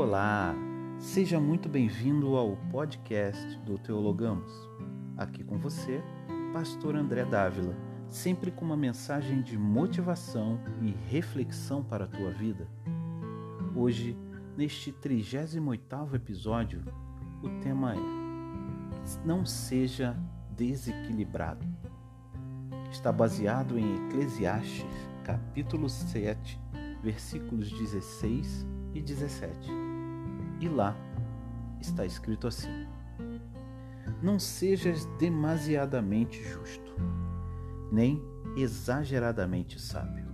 Olá, seja muito bem-vindo ao podcast do Teologamos. Aqui com você, Pastor André Dávila, sempre com uma mensagem de motivação e reflexão para a tua vida. Hoje, neste 38º episódio, o tema é Não seja desequilibrado. Está baseado em Eclesiastes, capítulo 7, versículos 16 e 17. E lá está escrito assim: Não sejas demasiadamente justo, nem exageradamente sábio.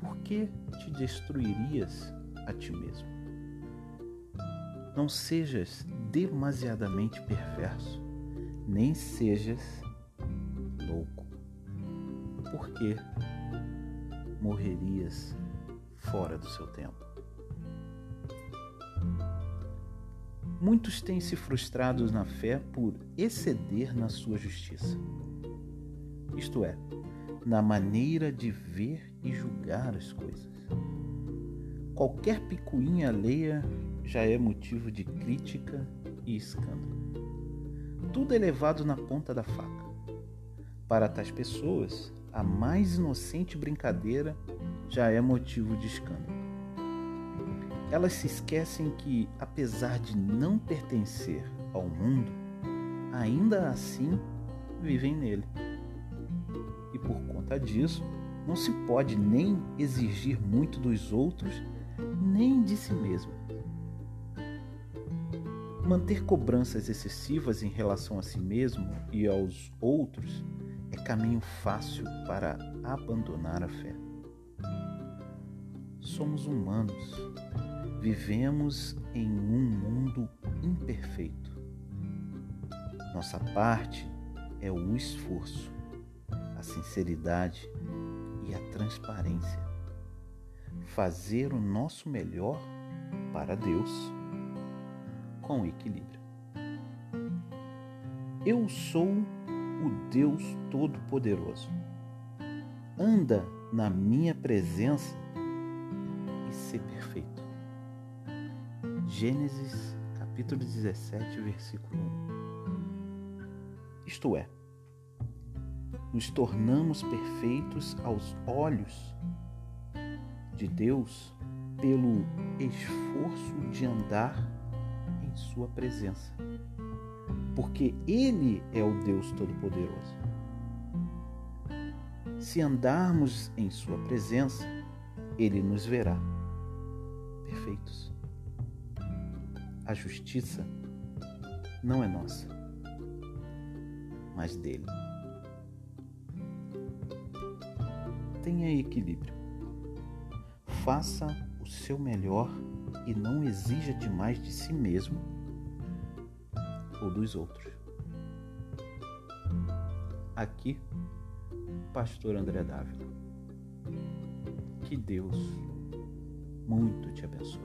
Por que te destruirias a ti mesmo? Não sejas demasiadamente perverso, nem sejas louco. Porque morrerias fora do seu tempo. Muitos têm se frustrado na fé por exceder na sua justiça. Isto é, na maneira de ver e julgar as coisas. Qualquer picuinha alheia já é motivo de crítica e escândalo. Tudo é levado na ponta da faca. Para tais pessoas, a mais inocente brincadeira já é motivo de escândalo. Elas se esquecem que, apesar de não pertencer ao mundo, ainda assim vivem nele. E por conta disso, não se pode nem exigir muito dos outros, nem de si mesmo. Manter cobranças excessivas em relação a si mesmo e aos outros é caminho fácil para abandonar a fé somos humanos. Vivemos em um mundo imperfeito. Nossa parte é o esforço, a sinceridade e a transparência. Fazer o nosso melhor para Deus com equilíbrio. Eu sou o Deus Todo-Poderoso. Anda na minha presença ser perfeito. Gênesis capítulo 17, versículo 1. Isto é, nos tornamos perfeitos aos olhos de Deus pelo esforço de andar em Sua presença, porque Ele é o Deus Todo-Poderoso. Se andarmos em Sua presença, Ele nos verá perfeitos. A justiça não é nossa, mas dele. Tenha equilíbrio. Faça o seu melhor e não exija demais de si mesmo ou dos outros. Aqui, Pastor André Dávila. Que Deus muito te abençoe.